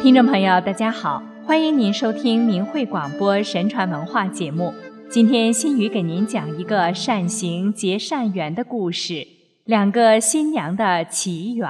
听众朋友，大家好，欢迎您收听明慧广播神传文化节目。今天心语给您讲一个善行结善缘的故事，两个新娘的奇缘。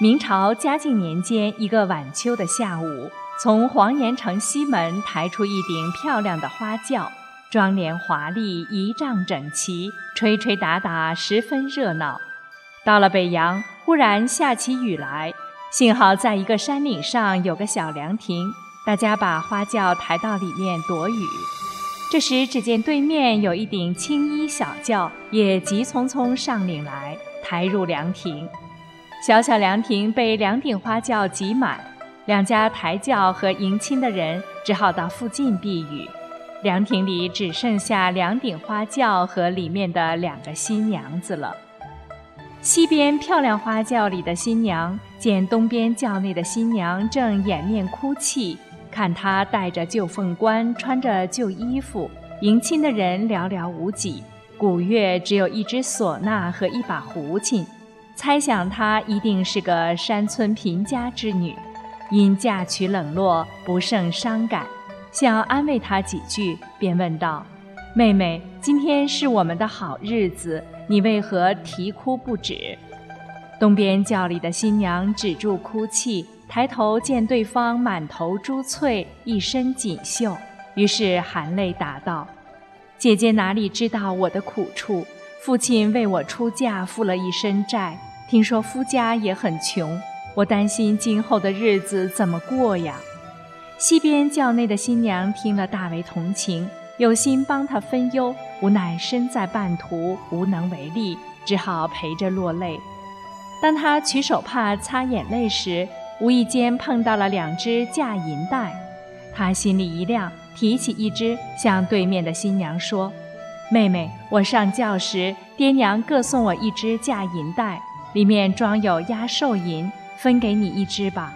明朝嘉靖年间，一个晚秋的下午，从黄岩城西门抬出一顶漂亮的花轿，庄帘华丽，仪仗整齐，吹吹打打，十分热闹。到了北洋，忽然下起雨来。幸好在一个山岭上有个小凉亭，大家把花轿抬到里面躲雨。这时，只见对面有一顶青衣小轿，也急匆匆上岭来，抬入凉亭。小小凉亭被两顶花轿挤满，两家抬轿和迎亲的人只好到附近避雨。凉亭里只剩下两顶花轿和里面的两个新娘子了。西边漂亮花轿里的新娘见东边轿内的新娘正掩面哭泣，看她戴着旧凤冠，穿着旧衣服，迎亲的人寥寥无几，古乐只有一只唢呐和一把胡琴，猜想她一定是个山村贫家之女，因嫁娶冷落，不胜伤感，想安慰她几句，便问道：“妹妹，今天是我们的好日子。”你为何啼哭不止？东边轿里的新娘止住哭泣，抬头见对方满头珠翠，一身锦绣，于是含泪答道：“姐姐哪里知道我的苦处？父亲为我出嫁负了一身债，听说夫家也很穷，我担心今后的日子怎么过呀？”西边轿内的新娘听了，大为同情。有心帮他分忧，无奈身在半途，无能为力，只好陪着落泪。当他取手帕擦眼泪时，无意间碰到了两只嫁银袋，他心里一亮，提起一只，向对面的新娘说：“妹妹，我上轿时，爹娘各送我一只嫁银袋，里面装有压寿银，分给你一只吧。”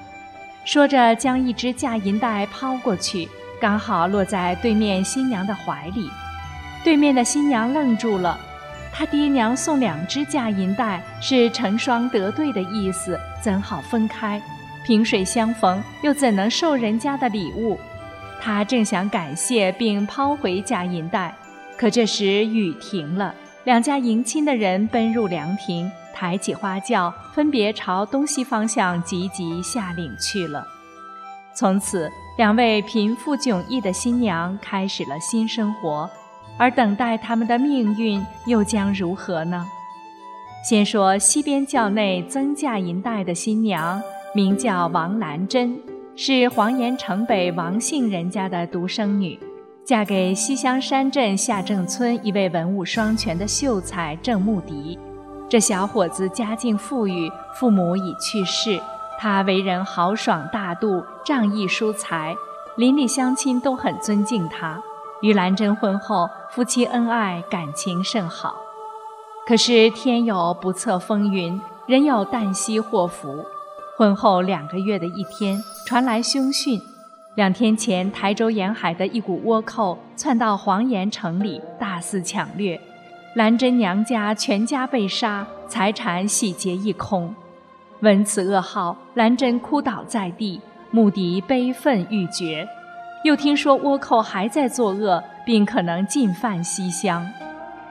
说着，将一只嫁银袋抛过去。刚好落在对面新娘的怀里，对面的新娘愣住了。她爹娘送两只嫁银袋，是成双得对的意思，怎好分开？萍水相逢，又怎能受人家的礼物？她正想感谢并抛回嫁银袋，可这时雨停了，两家迎亲的人奔入凉亭，抬起花轿，分别朝东西方向急急下岭去了。从此。两位贫富迥异的新娘开始了新生活，而等待他们的命运又将如何呢？先说西边轿内增嫁银带的新娘，名叫王兰珍，是黄岩城北王姓人家的独生女，嫁给西乡山镇下郑村一位文武双全的秀才郑穆迪。这小伙子家境富裕，父母已去世。他为人豪爽大度，仗义疏财，邻里乡亲都很尊敬他。与兰珍婚后，夫妻恩爱，感情甚好。可是天有不测风云，人有旦夕祸福。婚后两个月的一天，传来凶讯：两天前，台州沿海的一股倭寇窜到黄岩城里，大肆抢掠，兰珍娘家全家被杀，财产洗劫一空。闻此噩耗，兰珍哭倒在地，穆迪悲愤欲绝。又听说倭寇还在作恶，并可能进犯西乡，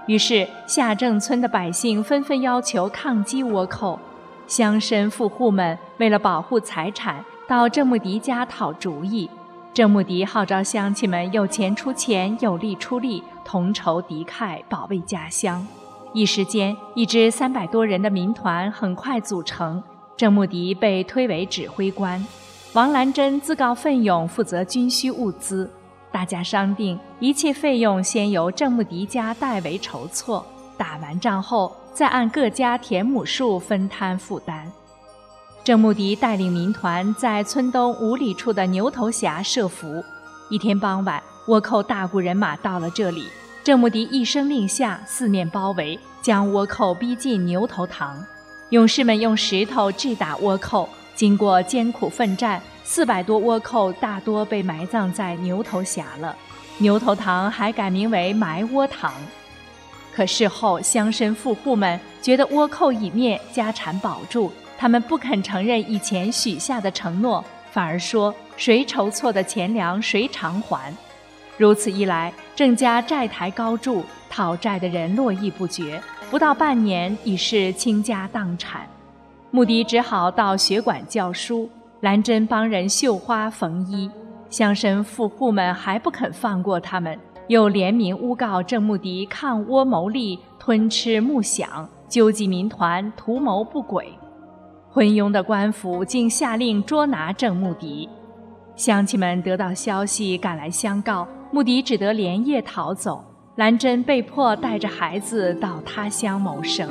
于是下郑村的百姓纷纷要求抗击倭寇。乡绅富户们为了保护财产，到郑穆迪家讨主意。郑穆迪号召乡亲们有钱出钱，有力出力，同仇敌忾，保卫家乡。一时间，一支三百多人的民团很快组成。郑穆迪被推为指挥官，王兰珍自告奋勇负责军需物资。大家商定，一切费用先由郑穆迪家代为筹措，打完仗后再按各家田亩数分摊负担。郑穆迪带领民团在村东五里处的牛头峡设伏。一天傍晚，倭寇大股人马到了这里，郑穆迪一声令下，四面包围，将倭寇逼进牛头塘。勇士们用石头掷打倭寇，经过艰苦奋战，四百多倭寇大多被埋葬在牛头峡了。牛头塘还改名为埋倭塘。可事后乡绅富户们觉得倭寇已灭，家产保住，他们不肯承认以前许下的承诺，反而说谁筹措的钱粮谁偿还。如此一来，郑家债台高筑，讨债的人络绎不绝，不到半年已是倾家荡产。穆迪只好到学馆教书，兰珍帮人绣花缝衣。乡绅富户们还不肯放过他们，又联名诬告郑穆迪抗倭谋利、吞吃木饷、纠集民团、图谋不轨。昏庸的官府竟下令捉拿郑穆迪，乡亲们得到消息赶来相告，穆迪只得连夜逃走。兰珍被迫带着孩子到他乡谋生。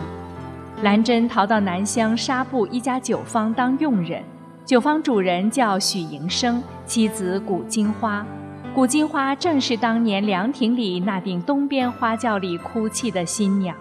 兰珍逃到南乡沙布一家酒坊当佣人，酒坊主人叫许迎生，妻子古金花。古金花正是当年凉亭里那顶东边花轿里哭泣的新娘。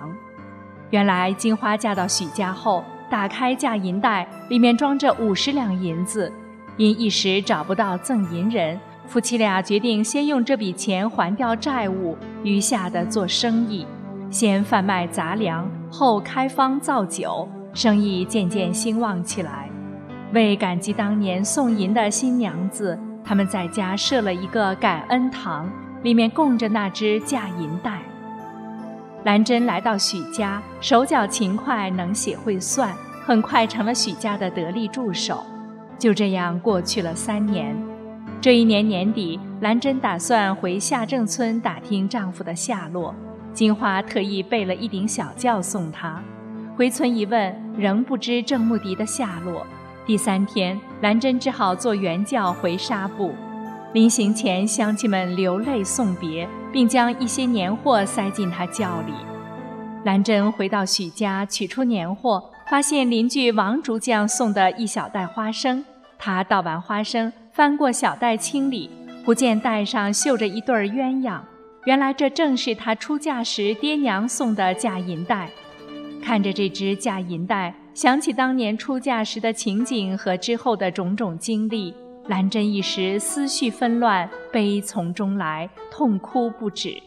原来金花嫁到许家后。打开嫁银袋，里面装着五十两银子。因一时找不到赠银人，夫妻俩决定先用这笔钱还掉债务，余下的做生意。先贩卖杂粮，后开方造酒，生意渐渐兴旺起来。为感激当年送银的新娘子，他们在家设了一个感恩堂，里面供着那只嫁银袋。兰珍来到许家，手脚勤快，能写会算，很快成了许家的得力助手。就这样过去了三年。这一年年底，兰珍打算回下郑村打听丈夫的下落。金花特意备了一顶小轿送她。回村一问，仍不知郑穆迪的下落。第三天，兰珍只好坐原轿回沙布。临行前，乡亲们流泪送别，并将一些年货塞进他轿里。兰珍回到许家，取出年货，发现邻居王竹匠送的一小袋花生。他倒完花生，翻过小袋清理，不见袋上绣着一对鸳鸯。原来这正是他出嫁时爹娘送的嫁银袋。看着这只嫁银袋，想起当年出嫁时的情景和之后的种种经历。兰珍一时思绪纷乱，悲从中来，痛哭不止。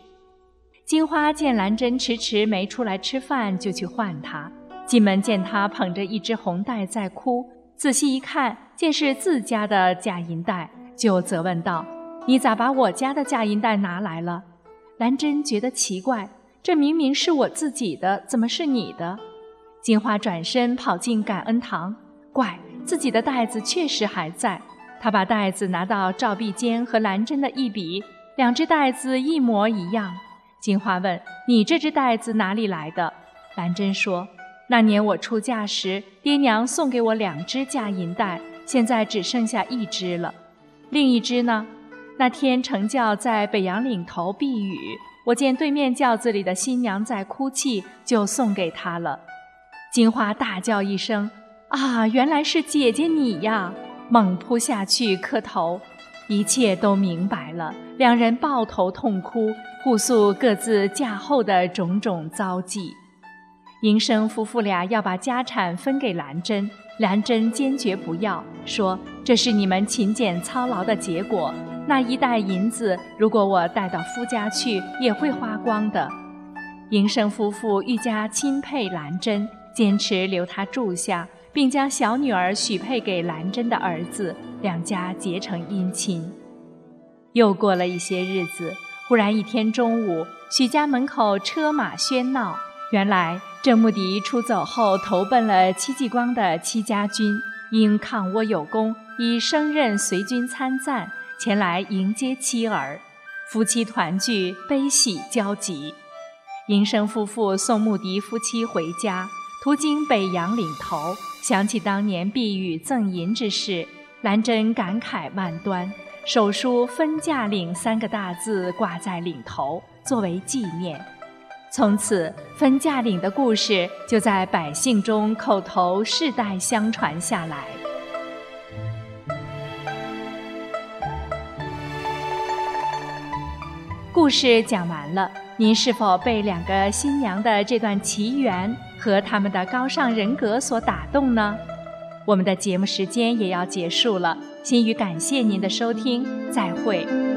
金花见兰珍迟迟没出来吃饭，就去唤她。进门见她捧着一只红袋在哭，仔细一看，见是自家的假银袋，就责问道：“你咋把我家的假银袋拿来了？”兰珍觉得奇怪，这明明是我自己的，怎么是你的？金花转身跑进感恩堂，怪自己的袋子确实还在。他把袋子拿到赵壁间和兰珍的一比，两只袋子一模一样。金花问：“你这只袋子哪里来的？”兰珍说：“那年我出嫁时，爹娘送给我两只嫁银袋，现在只剩下一只了。另一只呢？那天乘轿在北洋岭头避雨，我见对面轿子里的新娘在哭泣，就送给她了。”金花大叫一声：“啊，原来是姐姐你呀！”猛扑下去磕头，一切都明白了。两人抱头痛哭，互诉各自嫁后的种种遭际。银生夫妇俩要把家产分给兰珍，兰珍坚决不要，说这是你们勤俭操劳的结果。那一袋银子，如果我带到夫家去，也会花光的。银生夫妇愈加钦佩兰珍，坚持留她住下。并将小女儿许配给兰珍的儿子，两家结成姻亲。又过了一些日子，忽然一天中午，许家门口车马喧闹。原来郑穆迪出走后，投奔了戚继光的戚家军，因抗倭有功，已升任随军参赞，前来迎接妻儿。夫妻团聚，悲喜交集。银生夫妇送穆迪夫妻回家。途经北洋岭头，想起当年避雨赠银之事，兰珍感慨万端，手书“分嫁岭”三个大字挂在岭头，作为纪念。从此，分嫁岭的故事就在百姓中口头世代相传下来。故事讲完了，您是否被两个新娘的这段奇缘？和他们的高尚人格所打动呢？我们的节目时间也要结束了，心语感谢您的收听，再会。